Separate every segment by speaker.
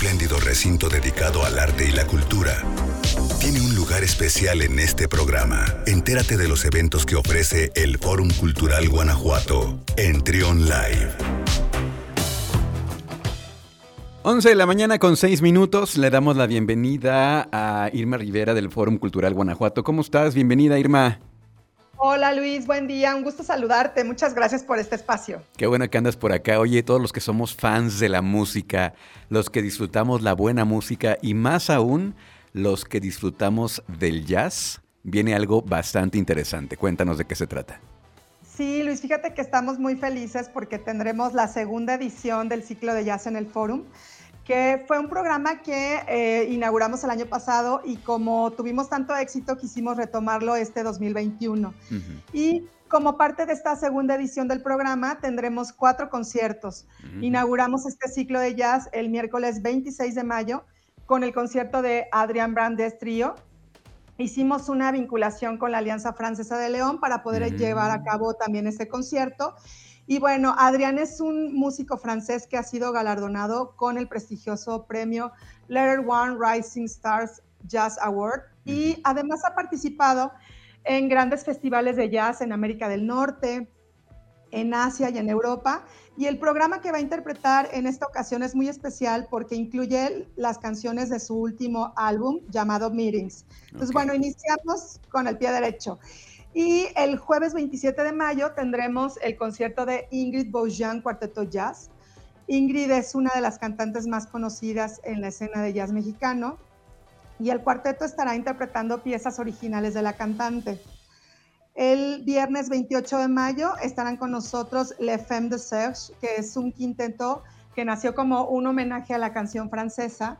Speaker 1: espléndido recinto dedicado al arte y la cultura, tiene un lugar especial en este programa. Entérate de los eventos que ofrece el Fórum Cultural Guanajuato en Trion Live.
Speaker 2: 11 de la mañana con 6 minutos. Le damos la bienvenida a Irma Rivera del Fórum Cultural Guanajuato. ¿Cómo estás? Bienvenida, Irma.
Speaker 3: Hola Luis, buen día, un gusto saludarte, muchas gracias por este espacio.
Speaker 2: Qué bueno que andas por acá. Oye, todos los que somos fans de la música, los que disfrutamos la buena música y más aún los que disfrutamos del jazz, viene algo bastante interesante. Cuéntanos de qué se trata.
Speaker 3: Sí, Luis, fíjate que estamos muy felices porque tendremos la segunda edición del ciclo de jazz en el Fórum que fue un programa que eh, inauguramos el año pasado y como tuvimos tanto éxito quisimos retomarlo este 2021. Y como parte de esta segunda edición del programa tendremos cuatro conciertos. Inauguramos este ciclo de jazz el miércoles 26 de mayo con el concierto de Adrián Brandes Trío. Hicimos una vinculación con la Alianza Francesa de León para poder llevar a cabo también este concierto. Y bueno, Adrián es un músico francés que ha sido galardonado con el prestigioso premio Letter One Rising Stars Jazz Award y además ha participado en grandes festivales de jazz en América del Norte, en Asia y en Europa. Y el programa que va a interpretar en esta ocasión es muy especial porque incluye las canciones de su último álbum llamado Meetings. Entonces, bueno, iniciamos con el pie derecho. Y el jueves 27 de mayo tendremos el concierto de Ingrid Bojan Cuarteto Jazz. Ingrid es una de las cantantes más conocidas en la escena de jazz mexicano y el cuarteto estará interpretando piezas originales de la cantante. El viernes 28 de mayo estarán con nosotros Le Femme de Serge, que es un quinteto que nació como un homenaje a la canción francesa,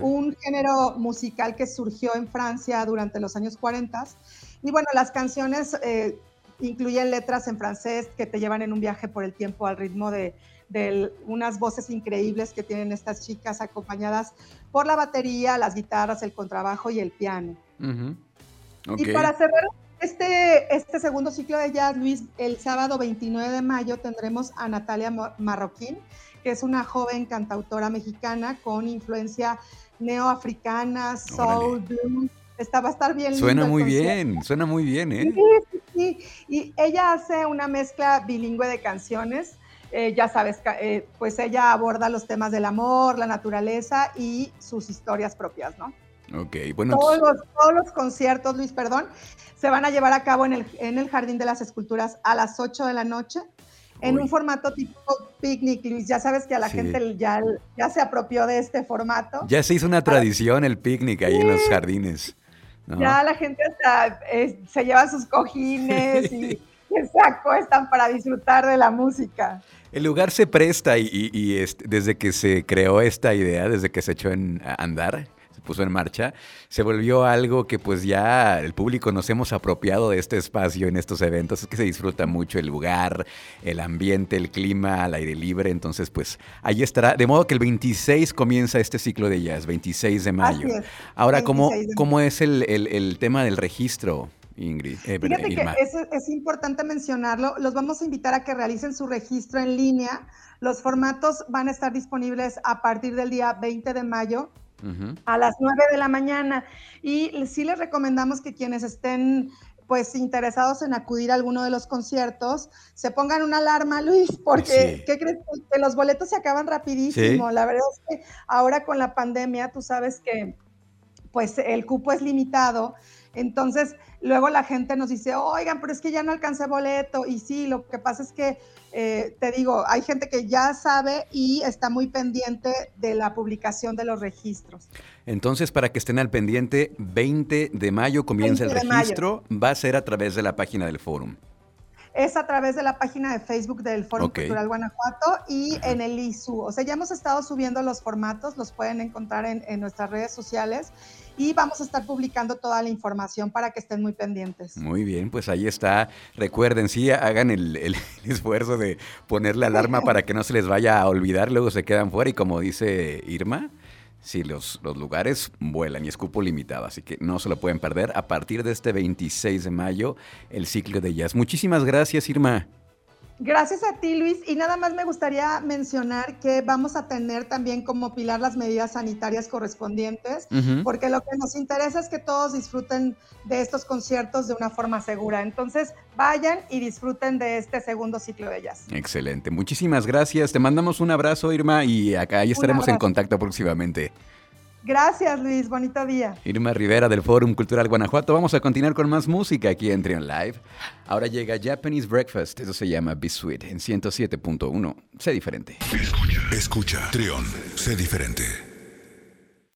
Speaker 3: un género musical que surgió en Francia durante los años 40 y bueno, las canciones eh, incluyen letras en francés que te llevan en un viaje por el tiempo al ritmo de, unas voces increíbles que tienen estas chicas acompañadas por la batería, las guitarras, el contrabajo y el piano. Y para cerrar este, este segundo ciclo de jazz, Luis, el sábado 29 de mayo tendremos a Natalia Marroquín, que es una joven cantautora mexicana con influencia neoafricana, soul, blues, esta va a estar bien.
Speaker 2: Suena muy bien, suena muy bien, ¿eh?
Speaker 3: Sí, sí, sí. Y ella hace una mezcla bilingüe de canciones. Eh, ya sabes, eh, pues ella aborda los temas del amor, la naturaleza y sus historias propias, ¿no?
Speaker 2: Ok, bueno.
Speaker 3: Todos los, todos los conciertos, Luis, perdón, se van a llevar a cabo en el, en el Jardín de las Esculturas a las 8 de la noche en un formato tipo picnic, Luis. Ya sabes que a la gente ya, ya se apropió de este formato.
Speaker 2: Ya se hizo una tradición el picnic ahí en los jardines.
Speaker 3: Ya la gente hasta eh, se lleva sus cojines y saco están para disfrutar de la música.
Speaker 2: El lugar se presta y, desde que se creó esta idea, desde que se echó en andar, se puso en marcha, se volvió algo que pues ya el público nos hemos apropiado de este espacio en estos eventos. Es que se disfruta mucho el lugar, el ambiente, el clima al aire libre. Entonces pues ahí estará. De modo que el 26 comienza este ciclo de jazz, 26 de mayo. Ahora, ¿cómo, ¿cómo es el, tema del registro? Ingrid.
Speaker 3: Eh, Fíjate que es, es importante mencionarlo. Los vamos a invitar a que realicen su registro en línea. Los formatos van a estar disponibles a partir del día 20 de mayo a las 9 de la mañana. Y sí les recomendamos que quienes estén pues interesados en acudir a alguno de los conciertos, se pongan una alarma, Luis, porque ¿qué crees? Que los boletos se acaban rapidísimo. La verdad es que ahora con la pandemia, tú sabes que pues el cupo es limitado. Entonces, luego la gente nos dice, oigan, pero es que ya no alcancé boleto. Y sí, lo que pasa es que eh, te digo, hay gente que ya sabe y está muy pendiente de la publicación de los registros.
Speaker 2: Entonces, para que estén al pendiente, 20 de mayo comienza el registro, va a ser a través de la página del fórum.
Speaker 3: Es a través de la página de Facebook del Fórum Cultural Guanajuato y en el ISU. O sea, ya hemos estado subiendo los formatos, los pueden encontrar en, en nuestras redes sociales y vamos a estar publicando toda la información para que estén muy pendientes.
Speaker 2: Muy bien, pues ahí está. Recuerden, sí, hagan el, esfuerzo de poner la alarma para que no se les vaya a olvidar, luego se quedan fuera y como dice Irma, Sí, los, los, lugares vuelan y es cupo limitado, así que no se lo pueden perder. A partir de este 26 de mayo, el ciclo de jazz. Muchísimas gracias, Irma.
Speaker 3: Gracias a ti, Luis. Y nada más me gustaría mencionar que vamos a tener también como pilar las medidas sanitarias correspondientes, porque lo que nos interesa es que todos disfruten de estos conciertos de una forma segura. Entonces, vayan y disfruten de este segundo ciclo de jazz.
Speaker 2: Excelente. Muchísimas gracias. Te mandamos un abrazo, Irma, y acá ahí estaremos en contacto próximamente.
Speaker 3: Gracias, Luis. Bonito día.
Speaker 2: Irma Rivera del Fórum Cultural Guanajuato. Vamos a continuar con más música aquí en Trion Live. Ahora llega Japanese Breakfast. Eso se llama Be Sweet en 107.1. Sé diferente.
Speaker 1: Escucha. Escucha. Trion. Sé diferente.